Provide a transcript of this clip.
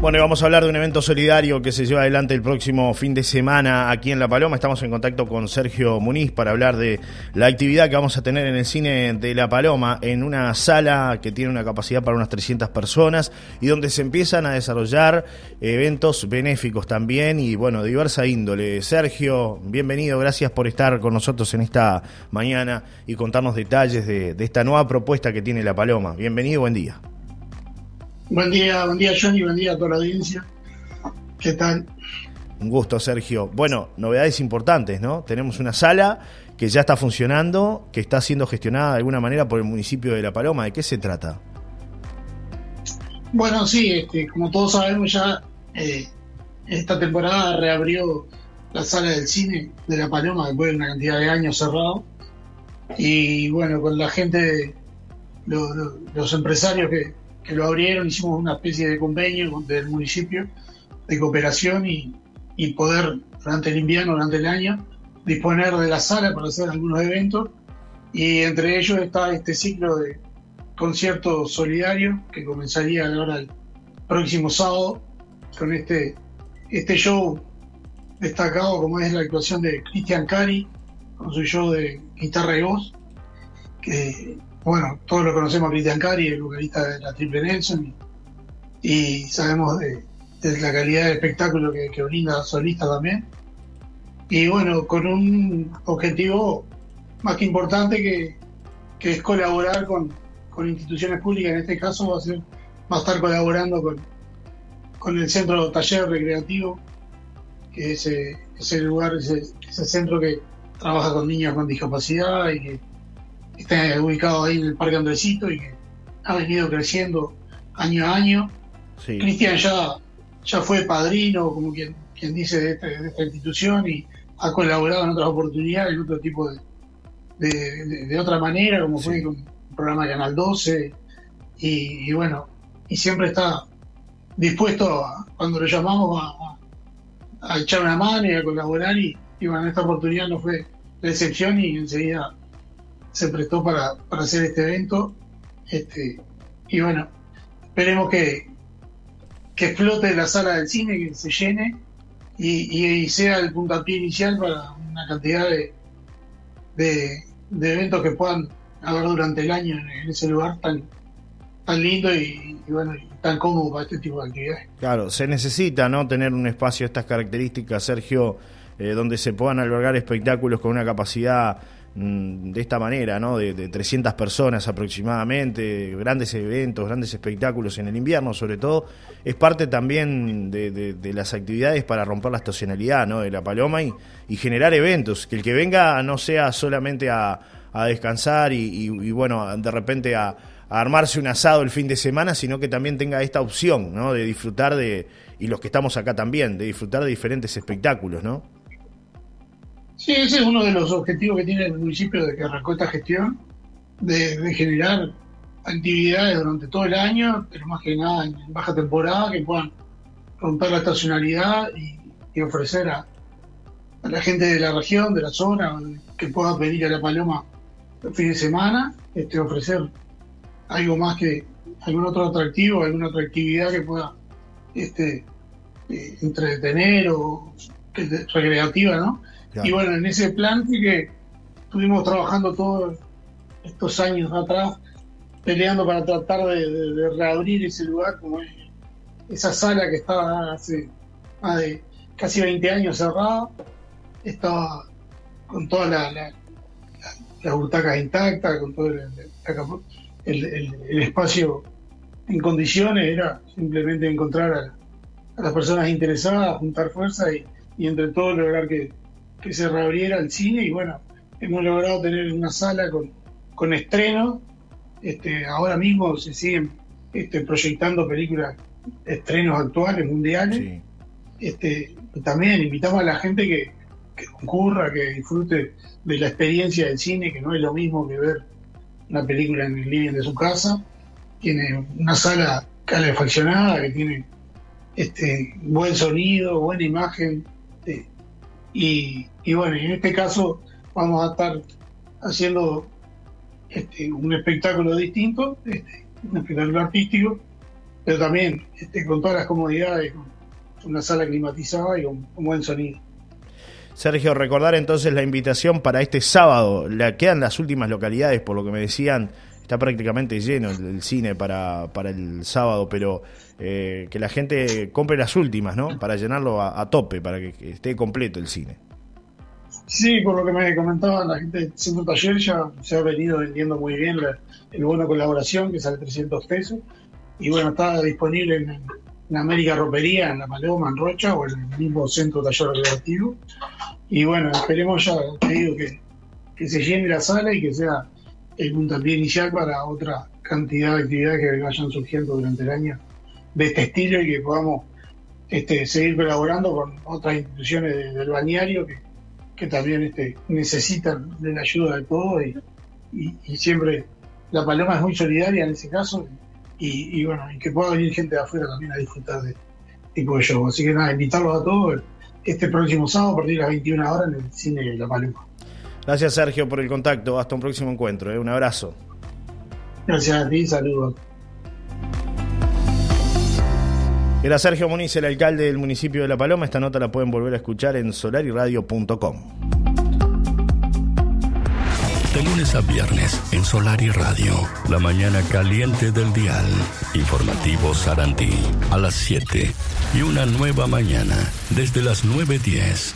Bueno, y vamos a hablar de un evento solidario que se lleva adelante el próximo fin de semana aquí en La Paloma. Estamos en contacto con Sergio Muniz para hablar de la actividad que vamos a tener en el cine de La Paloma, en una sala que tiene una capacidad para unas 300 personas y donde se empiezan a desarrollar eventos benéficos también y, bueno, diversa índole. Sergio, bienvenido, gracias por estar con nosotros en esta mañana y contarnos detalles de, de esta nueva propuesta que tiene La Paloma. Bienvenido, buen día. Buen día, buen día Johnny, buen día a toda la audiencia. ¿Qué tal? Un gusto, Sergio. Bueno, novedades importantes, ¿no? Tenemos una sala que ya está funcionando, que está siendo gestionada de alguna manera por el municipio de La Paloma. ¿De qué se trata? Bueno, sí, este, como todos sabemos ya, eh, esta temporada reabrió la sala del cine de La Paloma después de una cantidad de años cerrado. Y bueno, con la gente, los empresarios que, que lo abrieron, hicimos una especie de convenio del municipio de cooperación y, poder durante el invierno, durante el año, disponer de la sala para hacer algunos eventos. Y entre ellos está este ciclo de conciertos solidarios que comenzaría ahora el próximo sábado con este, este show destacado como es la actuación de Cristian Cari con su show de guitarra y voz que bueno, todos lo conocemos a Cristian Cari, el vocalista de la Triple Nelson, y, sabemos de, la calidad de espectáculo que, que brinda solista también. Y bueno, con un objetivo más que importante que, es colaborar con, instituciones públicas, en este caso va a, ser, va a estar colaborando con, con el Centro Taller Recreativo, que es ese lugar, ese, ese centro que trabaja con niños con discapacidad y que está ubicado ahí en el Parque Andresito y que ha venido creciendo año a año. Cristian ya, ya fue padrino, como quien, quien dice, este, de, esta institución y ha colaborado en otras oportunidades, en otro tipo de, de, otra manera, como fue con el programa de Canal 12. Y, bueno, y siempre está dispuesto, cuando lo llamamos, a, echar una mano y a colaborar. Y, y bueno, esta oportunidad no fue la excepción y enseguida se prestó para, hacer este evento. Este, y bueno, esperemos que, que explote la sala del cine, que se llene y, sea el puntapié inicial para una cantidad de, de, eventos que puedan haber durante el año en, ese lugar tan, tan lindo y, bueno, tan cómodo para este tipo de actividades. Claro, se necesita no tener un espacio de estas características, Sergio, eh, donde se puedan albergar espectáculos con una capacidad de esta manera, ¿no? De, 300 personas aproximadamente, grandes eventos, grandes espectáculos en el invierno sobre todo, es parte también de, las actividades para romper la estacionalidad ¿no? de la paloma y, generar eventos, que el que venga no sea solamente a, descansar y, bueno, de repente a, a, armarse un asado el fin de semana, sino que también tenga esta opción ¿no? de disfrutar de, y los que estamos acá también, de disfrutar de diferentes espectáculos, ¿no? Sí, ese es uno de los objetivos que tiene el municipio de que arrancó esta gestión, de, generar actividades durante todo el año, pero más que nada en baja temporada, que puedan romper la estacionalidad y, ofrecer a, la gente de la región, de la zona, que pueda venir a La Paloma el fin de semana, este, ofrecer algo más que algún otro atractivo, alguna otra actividad que pueda este, eh, entretener o que, recreativa, ¿no? Y bueno, en ese plan que estuvimos trabajando todos estos años atrás, peleando para tratar de, reabrir ese lugar, como esa sala que estaba hace más casi 20 años cerrada, estaba con todas la, las butacas intactas, con todo el, espacio en condiciones, era simplemente encontrar a, las personas interesadas, juntar fuerza y, y entre todos lograr que, que se reabriera el cine y bueno, hemos logrado tener una sala con, con estreno. Este, ahora mismo se siguen este, proyectando películas, estrenos actuales, mundiales. Este, también invitamos a la gente que, que concurra, que disfrute de la experiencia del cine, que no es lo mismo que ver una película en el living de su casa. Tiene una sala calefaccionada, que tiene este, buen sonido, buena imagen. Este, y, bueno, en este caso vamos a estar haciendo este, un espectáculo distinto, este, un espectáculo artístico, pero también este, con todas las comodidades, con una sala climatizada y con un buen sonido. Sergio, recordar entonces la invitación para este sábado. Le quedan las últimas localidades, por lo que me decían, está prácticamente lleno el, cine para, para, el sábado, pero eh, que la gente compre las últimas, ¿no? Para llenarlo a, tope, para que, esté completo el cine. Sí, por lo que me comentaba la gente del Centro Taller, ya se ha venido vendiendo muy bien el bono colaboración, que sale 300 pesos, y bueno, está disponible en, en América Ropería, en La Paloma, en Rocha, o en el mismo Centro Taller Recreativo. Y bueno, esperemos ya, te que se llene la sala y que sea el puntapié inicial para otra cantidad de actividades que vayan surgiendo durante el año de este estilo y que podamos este, seguir colaborando con otras instituciones del bañario que, que también este, necesitan de la ayuda de todos y, y, siempre la Paloma es muy solidaria en ese caso y, bueno, y que pueda venir gente de afuera también a disfrutar de este tipo de show. Así que nada, invitarlos a todos este próximo sábado a partir de las 21 horas en el cine de La Paloma. Gracias Sergio por el contacto, hasta un próximo encuentro, ¿eh? un abrazo. Gracias a ti, saludos. Era Sergio Muniz, el alcalde del municipio de La Paloma. Esta nota la pueden volver a escuchar en solariradio.com. De lunes a viernes en Solar y Radio, la mañana caliente del dial. Informativo Sarantí a las 7 y una nueva mañana desde las 9.10.